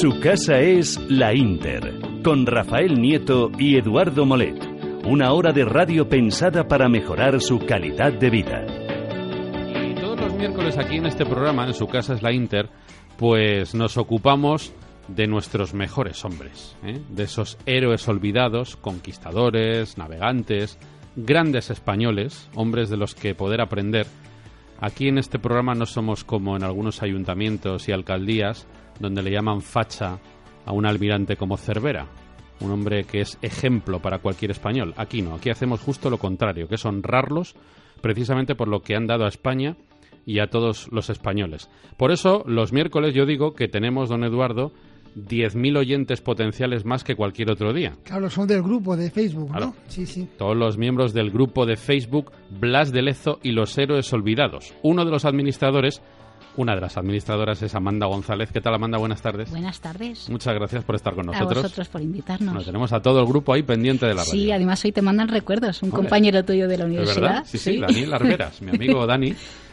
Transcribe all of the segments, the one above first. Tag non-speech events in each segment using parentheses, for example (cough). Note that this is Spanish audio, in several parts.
Su casa es La Inter, con Rafael Nieto y Eduardo Molet. Una hora de radio pensada para mejorar su calidad de vida. Y todos los miércoles aquí en este programa, en su casa es La Inter, pues nos ocupamos de nuestros mejores hombres, ¿eh? de esos héroes olvidados, conquistadores, navegantes, grandes españoles, hombres de los que poder aprender. Aquí en este programa no somos como en algunos ayuntamientos y alcaldías, donde le llaman facha a un almirante como Cervera, un hombre que es ejemplo para cualquier español. Aquí no, aquí hacemos justo lo contrario, que es honrarlos precisamente por lo que han dado a España y a todos los españoles. Por eso, los miércoles yo digo que tenemos, don Eduardo, 10.000 oyentes potenciales más que cualquier otro día. Claro, son del grupo de Facebook, Claro. ¿no? Sí, sí. Todos los miembros del grupo de Facebook Blas de Lezo y los héroes olvidados. Uno de los administradores, una de las administradoras es Amanda González. ¿Qué tal, Amanda? Buenas tardes. Buenas tardes. Muchas gracias por estar con A nosotros. vosotros por invitarnos. Bueno, tenemos a todo el grupo ahí pendiente de la radio. Sí, además hoy te mandan recuerdos. Un Hombre, compañero tuyo de la ¿Es universidad. verdad? Sí, sí, Daniel Arberas, mi amigo (laughs) Dani,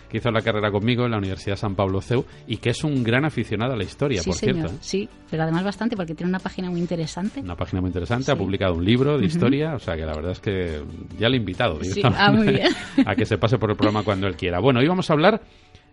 que hizo la carrera conmigo en la Universidad San Pablo CEU y que es un gran aficionado a la historia, Sí, por señor. cierto. ¿eh? Sí, pero además bastante porque tiene una página muy interesante. Una página muy interesante, Sí. ha publicado un libro de historia, o sea que la verdad es que ya le he invitado Sí, ah, muy bien. (laughs) a que se pase por el programa cuando él quiera. Bueno, hoy vamos a hablar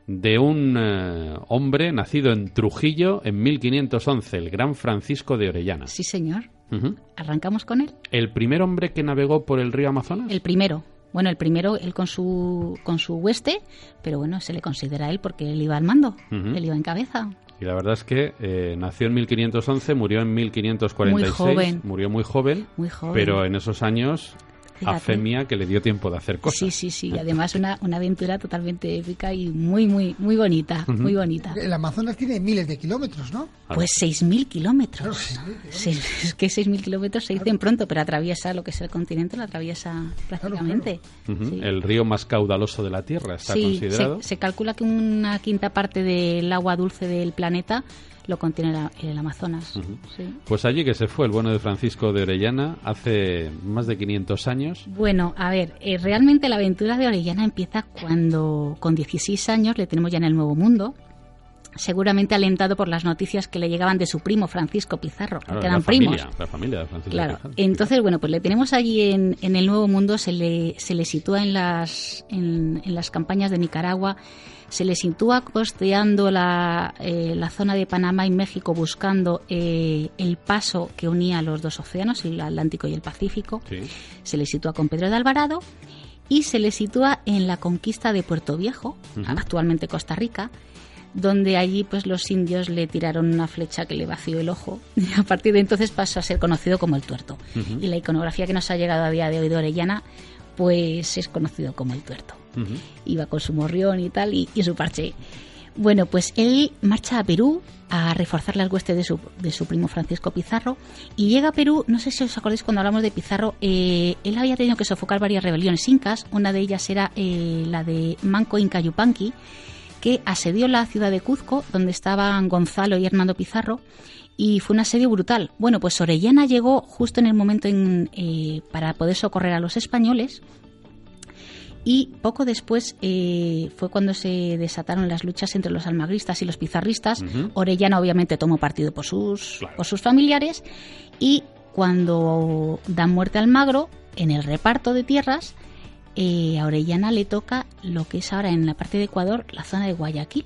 de un eh, hombre nacido en Trujillo en 1511, el gran Francisco de Orellana. Sí, señor. Ujú. ¿Arrancamos con él? El primer hombre que navegó por el río Amazonas. El primero. Bueno, el primero, él con su, con su hueste, pero bueno, se le considera él porque él iba al mando, él iba en cabeza. Y la verdad es que eh, nació en 1511, murió en 1546. Muy joven. Murió muy joven. Muy joven. Pero en esos años, Fíjate. afemia que le dio tiempo de hacer cosas. Sí, sí, sí. y Además, una, una aventura totalmente épica y muy, muy, muy bonita. Muy bonita. El Amazonas tiene miles de kilómetros, ¿no? Pues 6.000 kilómetros. Claro, 6.000 Sí, es que 6.000 kilómetros se dicen pronto, pero atraviesa lo que es el continente, lo atraviesa prácticamente. Ujú. Sí. El río más caudaloso de la Tierra está Sí, considerado. se, se calcula que una quinta parte del agua dulce del planeta lo contiene la- el Amazonas. sí. Pues allí que se fue el bueno de Francisco de Orellana hace más de 500 años. Bueno, a ver, eh, realmente la aventura de Orellana empieza cuando con 16 años le tenemos ya en el Nuevo Mundo, seguramente alentado por las noticias que le llegaban de su primo Francisco Pizarro, Claro, que la eran primos. familia, la familia de Francisco Claro, Pizarro. entonces, bueno, pues le tenemos allí en, en el Nuevo Mundo, se le, se le sitúa en las, en, en las campañas de Nicaragua, se le sitúa costeando la, eh, la zona de Panamá y México buscando eh, el paso que unía los dos océanos, el Atlántico y el Pacífico. Sí. Se le sitúa con Pedro de Alvarado y se le sitúa en la conquista de Puerto Viejo, actualmente Costa Rica, donde allí pues los indios le tiraron una flecha que le vació el ojo y (laughs) a partir de entonces pasó a ser conocido como el tuerto. Y la iconografía que nos ha llegado a día de hoy de Orellana pues es conocido como el tuerto. Iba con su morrión y tal y, y su parche. Bueno, pues él marcha a Perú a reforzar las huestes de su, de su primo Francisco Pizarro y llega a Perú, no sé si os acordáis cuando hablamos de Pizarro, eh, él había tenido que sofocar varias rebeliones incas, una de ellas era eh, la de Manco Inca Yupanqui, que asedió la ciudad de Cuzco, donde estaban Gonzalo y Hernando Pizarro, y fue un asedio brutal. Bueno, pues Orellana llegó justo en el momento en, eh, para poder socorrer a los españoles, y poco después eh, fue cuando se desataron las luchas entre los almagristas y los pizarristas. Orellana obviamente tomó partido por sus, Claro. por sus familiares y cuando dan muerte al magro, en el reparto de tierras, eh, a Orellana le toca lo que es ahora en la parte de Ecuador, la zona de Guayaquil.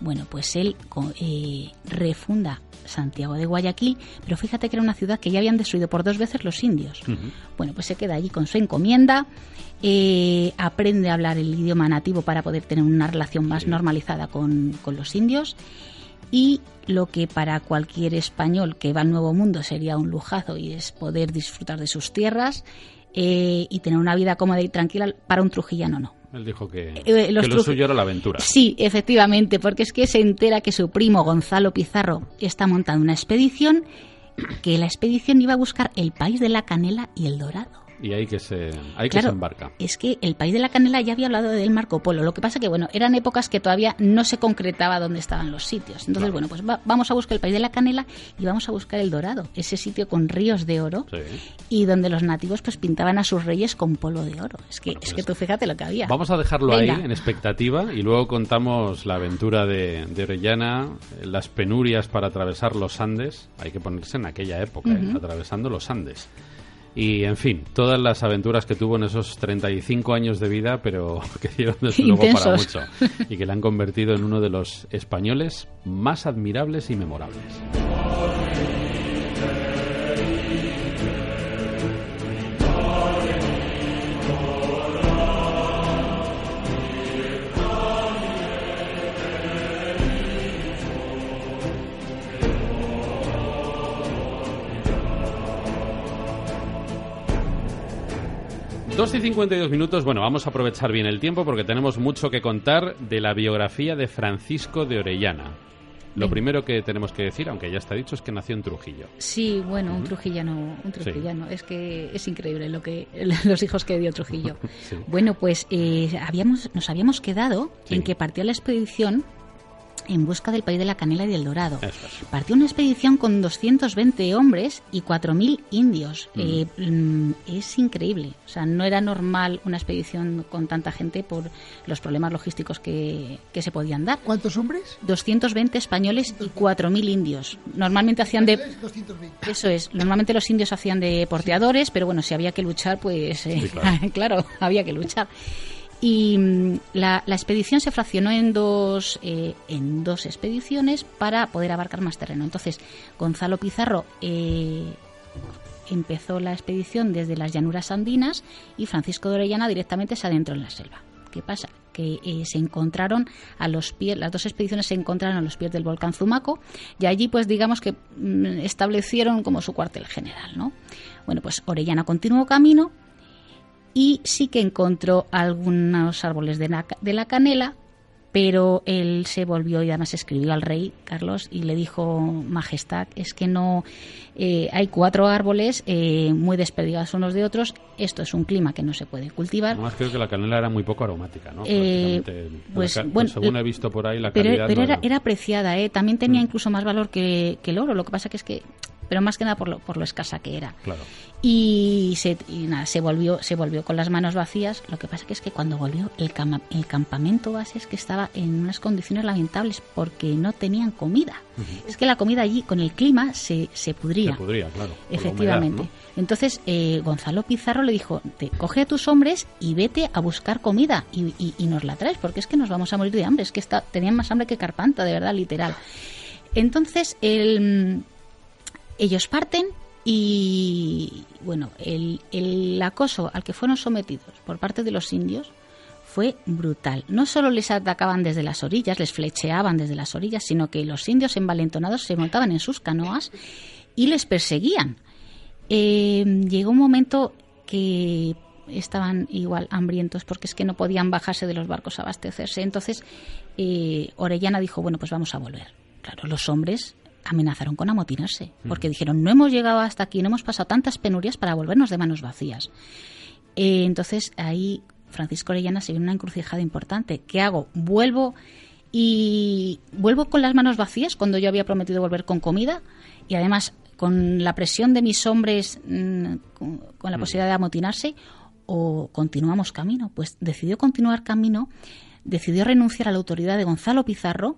Bueno, pues él eh, refunda Santiago de Guayaquil, pero fíjate que era una ciudad que ya habían destruido por dos veces los indios. Bueno, pues se queda allí con su encomienda, eh, aprende a hablar el idioma nativo para poder tener una relación más normalizada con, con los indios y lo que para cualquier español que va al Nuevo Mundo sería un lujazo y es poder disfrutar de sus tierras eh, y tener una vida cómoda y tranquila, para un trujillano no. Él dijo que, Eh, los que lo suyo era la aventura. Sí, efectivamente, porque es que se entera que su primo Gonzalo Pizarro está montando una expedición, que la expedición iba a buscar el país de la canela y el dorado. Y ahí que se, ahí que se Claro, embarca. es que el país de la canela ya había hablado del Marco Polo. Lo que pasa que, bueno, eran épocas que todavía no se concretaba dónde estaban los sitios. Entonces, Claro. bueno, pues va- vamos a buscar el país de la canela y vamos a buscar el dorado, ese sitio con ríos de oro Sí. y donde los nativos pues pintaban a sus reyes con polvo de oro. Es que, Bueno, es pues que tú fíjate lo que había. Vamos a dejarlo Venga. ahí en expectativa y luego contamos la aventura de, de Orellana, las penurias para atravesar los Andes. Hay que ponerse en aquella época, ¿eh? atravesando los Andes. Y, en fin, todas las aventuras que tuvo en esos 35 años de vida, pero (laughs) que dieron desde luego para mucho. Y que le han convertido en uno de los españoles más admirables y memorables. Dos y 52 minutos. Bueno, vamos a aprovechar bien el tiempo porque tenemos mucho que contar de la biografía de Francisco de Orellana. Lo primero que tenemos que decir, aunque ya está dicho, es que nació en Trujillo. Sí, bueno, un trujillano, un trujillano. Es que es increíble lo que (laughs) los hijos que dio Trujillo. (laughs) Sí. Bueno, pues eh, habíamos, nos habíamos quedado Sí. en que partió la expedición en busca del país de la canela y del dorado. Es. Partió una expedición con 220 hombres y 4.000 indios. Mm. Eh, mm, es increíble. O sea, no era normal una expedición con tanta gente por los problemas logísticos que, que se podían dar. ¿Cuántos hombres? 220 españoles y 4.000 indios. Normalmente hacían de... 220. Eso es. Normalmente los indios hacían de porteadores, pero bueno, si había que luchar, pues eh, Sí, claro. (laughs) claro. había que luchar. Y mm, la, la expedición se fraccionó en dos, eh, en dos expediciones para poder abarcar más terreno. Entonces, Gonzalo Pizarro eh, empezó la expedición desde las llanuras andinas y Francisco de Orellana directamente se adentró en la selva. ¿Qué pasa? Que eh, se encontraron a los pies, las dos expediciones se encontraron a los pies del volcán Zumaco y allí, pues digamos que mm, establecieron como su cuartel general, ¿no? Bueno, pues Orellana continuó camino y sí que encontró algunos árboles de la, de la canela, pero él se volvió y además escribió al rey Carlos y le dijo, Majestad, es que no eh, hay cuatro árboles eh, muy desperdigados unos de otros, esto es un clima que no se puede cultivar. Además, creo que la canela era muy poco aromática, ¿no? Eh, pues, bueno, según eh, he visto por ahí, la pero calidad pero no era, era apreciada, ¿eh? también tenía Mm. incluso más valor que, que el oro, lo que pasa que es que, pero más que nada por lo, por lo escasa que era. Claro. Y, se, y nada, se volvió, se volvió con las manos vacías. Lo que pasa que es que cuando volvió el, cama- el campamento base es que estaba en unas condiciones lamentables porque no tenían comida. Es que la comida allí con el clima se, se pudría. Se podría, claro. Efectivamente. humedad, Entonces eh, Gonzalo Pizarro le dijo, te, coge a tus hombres y vete a buscar comida y, y- y nos la traes porque es que nos vamos a morir de hambre. Es que está, tenían más hambre que Carpanta, de verdad, literal. Entonces el, ellos parten y bueno, el, el acoso al que fueron sometidos por parte de los indios fue brutal. No solo les atacaban desde las orillas, les flecheaban desde las orillas, sino que los indios envalentonados se montaban en sus canoas y les perseguían. Eh, llegó un momento que estaban igual hambrientos porque es que no podían bajarse de los barcos a abastecerse. Entonces eh, Orellana dijo, bueno, pues vamos a volver. Claro, los hombres amenazaron con amotinarse porque dijeron, no hemos llegado hasta aquí, no hemos pasado tantas penurias para volvernos de manos vacías. Eh, entonces ahí Francisco Orellana se vio en una encrucijada importante. ¿Qué hago? Vuelvo y vuelvo con las manos vacías cuando yo había prometido volver con comida y además con la presión de mis hombres mm, con, con la posibilidad de amotinarse o continuamos camino. Pues decidió continuar camino, decidió renunciar a la autoridad de Gonzalo Pizarro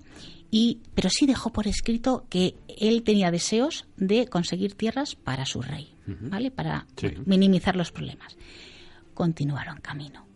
y pero sí dejó por escrito que él tenía deseos de conseguir tierras para su rey, ¿vale? Para Sí. minimizar los problemas. Continuaron camino,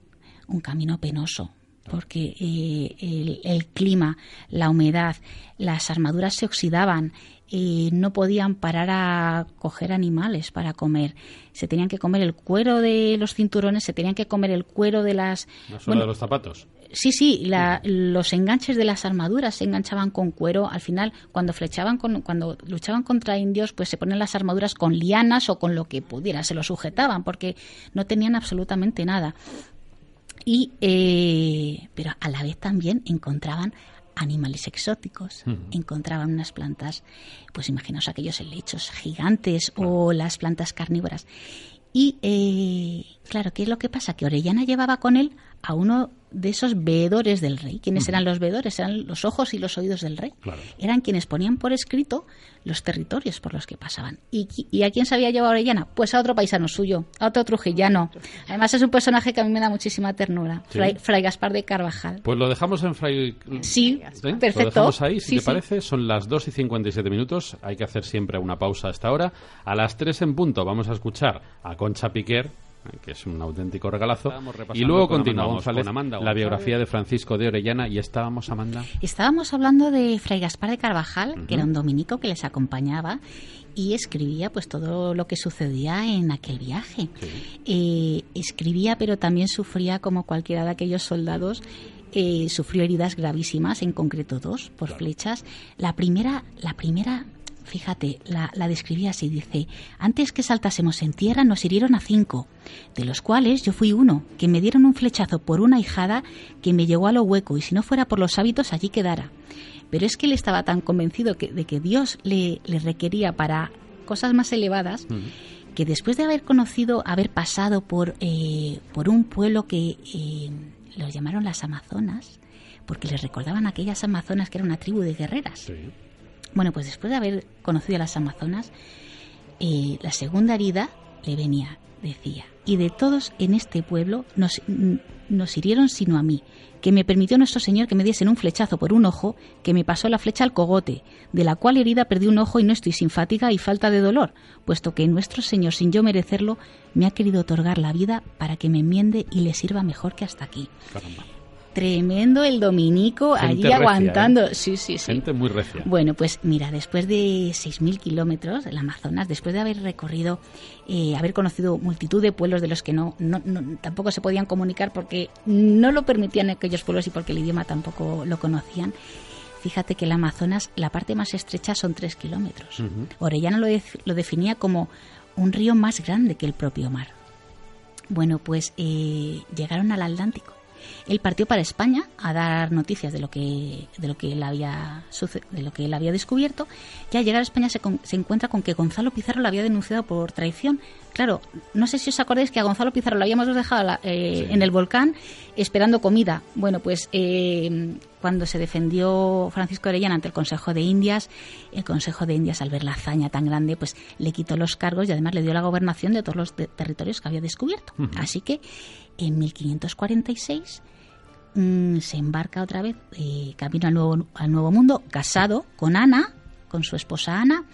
un camino penoso, porque eh, el, el clima, la humedad, las armaduras se oxidaban, eh, no podían parar a coger animales para comer. Se tenían que comer el cuero de los cinturones, se tenían que comer el cuero de las... La suela bueno, de los zapatos. Sí, sí, la- los enganches de las armaduras se enganchaban con cuero. Al final, cuando flechaban, con, cuando luchaban contra indios, pues se ponían las armaduras con lianas o con lo que pudiera, se lo sujetaban porque no tenían absolutamente nada. Y, eh, pero a la vez también encontraban animales exóticos, encontraban unas plantas, pues imaginaos aquellos helechos gigantes o las plantas carnívoras. Y eh, claro, ¿qué es lo que pasa? Que Orellana llevaba con él a uno de esos veedores del rey. ¿Quiénes eran los veedores? Eran los ojos y los oídos del rey. Claro. Eran quienes ponían por escrito los territorios por los que pasaban. ¿Y, a quién se había llevado Orellana? Pues a otro paisano suyo, a otro trujillano. Además es un personaje que a mí me da muchísima ternura. Sí. Fray, Fray Gaspar de Carvajal. Pues lo dejamos en Fray... Sí, ¿Eh? Lo perfecto. dejamos ahí, si Sí, te sí. parece. Son las 2 y 57 minutos. Hay que hacer siempre una pausa a esta hora. A las 3 en punto vamos a escuchar a Concha Piquer, que es un auténtico regalazo. Y luego con Amanda continuamos González, con Amanda la biografía de Francisco de Orellana. Y estábamos, Amanda. Estábamos hablando de Fray Gaspar de Carvajal, que era un dominico que les acompañaba y escribía pues todo lo que sucedía en aquel viaje. Eh, escribía, pero también sufría como cualquiera de aquellos soldados. eh, sufrió heridas gravísimas, en concreto dos, por flechas. La primera, la primera, fíjate, la, la describía así, dice, antes que saltásemos en tierra nos hirieron a cinco, de los cuales yo fui uno, que me dieron un flechazo por una hijada que me llegó a lo hueco y si no fuera por los hábitos allí quedara. Pero es que él estaba tan convencido que- de que Dios le, le requería para cosas más elevadas que después de haber conocido, haber pasado por, eh, por un pueblo que eh, los llamaron las Amazonas, porque les recordaban a aquellas Amazonas que era una tribu de guerreras. Bueno, pues después de haber conocido a las Amazonas, eh, la segunda herida le venía, decía, y de todos en este pueblo nos, n- nos hirieron sino a mí, que me permitió nuestro Señor que me diesen un flechazo por un ojo, que me pasó la flecha al cogote, de la cual herida perdí un ojo y no estoy sin fatiga y falta de dolor, puesto que nuestro Señor, sin yo merecerlo, me ha querido otorgar la vida para que me enmiende y le sirva mejor que hasta aquí. Tremendo el dominico Gente allí recia, aguantando. ¿eh? Sí, sí, sí. Gente muy recia. Bueno, pues mira, después de 6.000 kilómetros del Amazonas, después de haber recorrido, eh, haber conocido multitud de pueblos de los que no, no- no- tampoco se podían comunicar porque no lo permitían aquellos pueblos y porque el idioma tampoco lo conocían, fíjate que el Amazonas, la parte más estrecha son 3 kilómetros. Orellana lo, def- lo definía como un río más grande que el propio mar. Bueno, pues eh, llegaron al Atlántico. Él partió para España a dar noticias de lo que de lo que él había de lo que él había descubierto. Ya al llegar a España se, con- se encuentra con que Gonzalo Pizarro lo había denunciado por traición. Claro, no sé si os acordáis que a Gonzalo Pizarro lo habíamos dejado la- eh, en el volcán esperando comida. Bueno, pues eh, cuando se defendió Francisco Orellana ante el Consejo de Indias, el Consejo de Indias al ver la hazaña tan grande, pues le quitó los cargos y además le dio la gobernación de todos los de- territorios que había descubierto. Así que en 1546 mm, se embarca otra vez eh, camino al nuevo, al nuevo mundo, casado con Ana, con su esposa Ana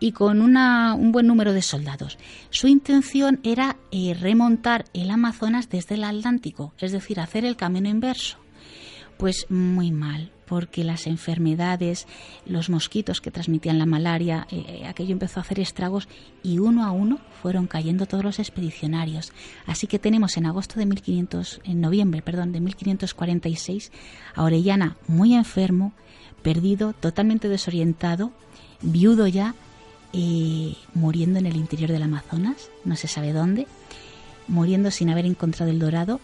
y con una, un buen número de soldados. Su intención era eh, remontar el Amazonas desde el Atlántico, es decir, hacer el camino inverso. Pues muy mal, porque las enfermedades, los mosquitos que transmitían la malaria, eh, aquello empezó a hacer estragos y uno a uno fueron cayendo todos los expedicionarios. Así que tenemos en agosto de 1500, en noviembre, perdón, de 1546 a Orellana muy enfermo, perdido, totalmente desorientado, viudo ya, eh, muriendo en el interior del Amazonas, no se sabe dónde, muriendo sin haber encontrado el dorado,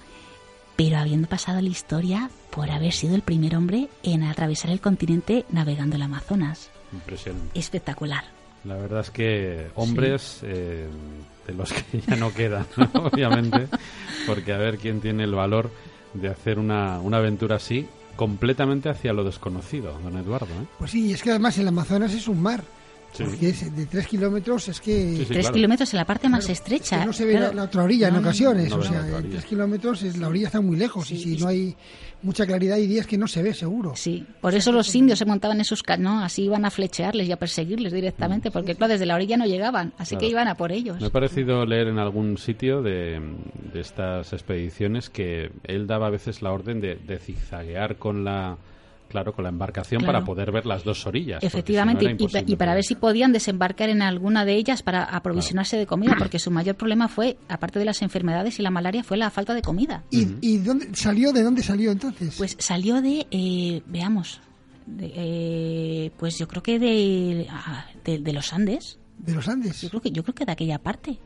pero habiendo pasado la historia por haber sido el primer hombre en atravesar el continente navegando el Amazonas. Impresionante. Espectacular. La verdad es que hombres eh, de los que (laughs) ya no quedan, ¿no? (laughs) obviamente, porque a ver quién tiene el valor de hacer una, una aventura así completamente hacia lo desconocido, don Eduardo. ¿eh? Pues sí, y es que además el Amazonas es un mar. Sí. Porque es de tres kilómetros es que... Sí, sí, Tres claro. kilómetros en la parte más Claro, estrecha. es que no se ve Claro. la, la otra orilla en No, no, ocasiones. no o sea, otra en orilla. tres kilómetros es, la orilla está muy lejos y Sí, si no hay mucha claridad hay días que no se ve seguro. Sí, por eso los indios se montaban en sus ca- ¿no? Así iban a flechearles y a perseguirles directamente, porque claro, desde la orilla no llegaban, así Claro. que iban a por ellos. Me ha parecido leer en algún sitio de, de estas expediciones que él daba a veces la orden de, de zigzaguear con la claro con la embarcación Claro. para poder ver las dos orillas. Efectivamente, si no era y- para ver si podían desembarcar en alguna de ellas para aprovisionarse de comida, porque su mayor problema fue, aparte de las enfermedades y la malaria, fue la falta de comida. ¿Y, y dónde salió? ¿De dónde salió entonces? Pues salió de, eh, veamos, de, eh, pues yo creo que de, ah, de, de los Andes. de los Andes. Yo creo que yo creo que de aquella parte.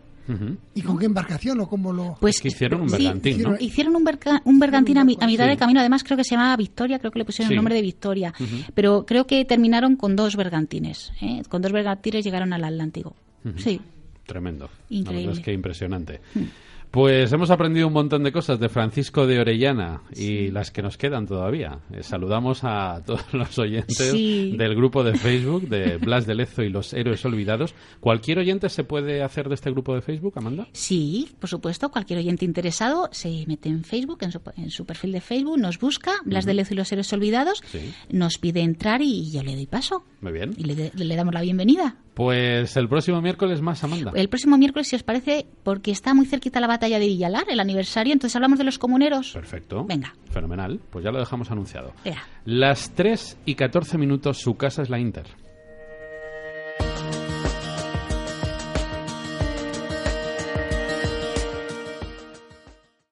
¿Y con qué embarcación o cómo lo...? Pues Es que hicieron un sí, bergantín, ¿no? hicieron- un, berca- un bergantín a, mi- a mitad Sí. de camino, además creo que se llamaba Victoria, creo que le pusieron Sí. el nombre de Victoria, pero creo que terminaron con dos bergantines, ¿eh? con dos bergantines llegaron al Atlántico. Sí, Tremendo. La Increíble. verdad es que impresionante. Pues hemos aprendido un montón de cosas de Francisco de Orellana y las que nos quedan todavía. Eh, saludamos a (laughs) todos los oyentes Sí. del grupo de Facebook de (laughs) Blas de Lezo y los héroes olvidados. ¿Cualquier oyente se puede hacer de este grupo de Facebook, Amanda? Sí, por supuesto, cualquier oyente interesado se mete en Facebook, en su, en su perfil de Facebook, nos busca, Blas de Lezo y los héroes olvidados, Sí. nos pide entrar y yo le doy paso. Muy bien. Y le damos la bienvenida. Pues el próximo miércoles más, Amanda. El próximo miércoles, si os parece, porque está muy cerquita la batalla de Villalar, el aniversario, entonces hablamos de los comuneros. Perfecto. Venga. Fenomenal. Pues ya lo dejamos anunciado. Las 3 y 14 minutos, su casa es la Inter.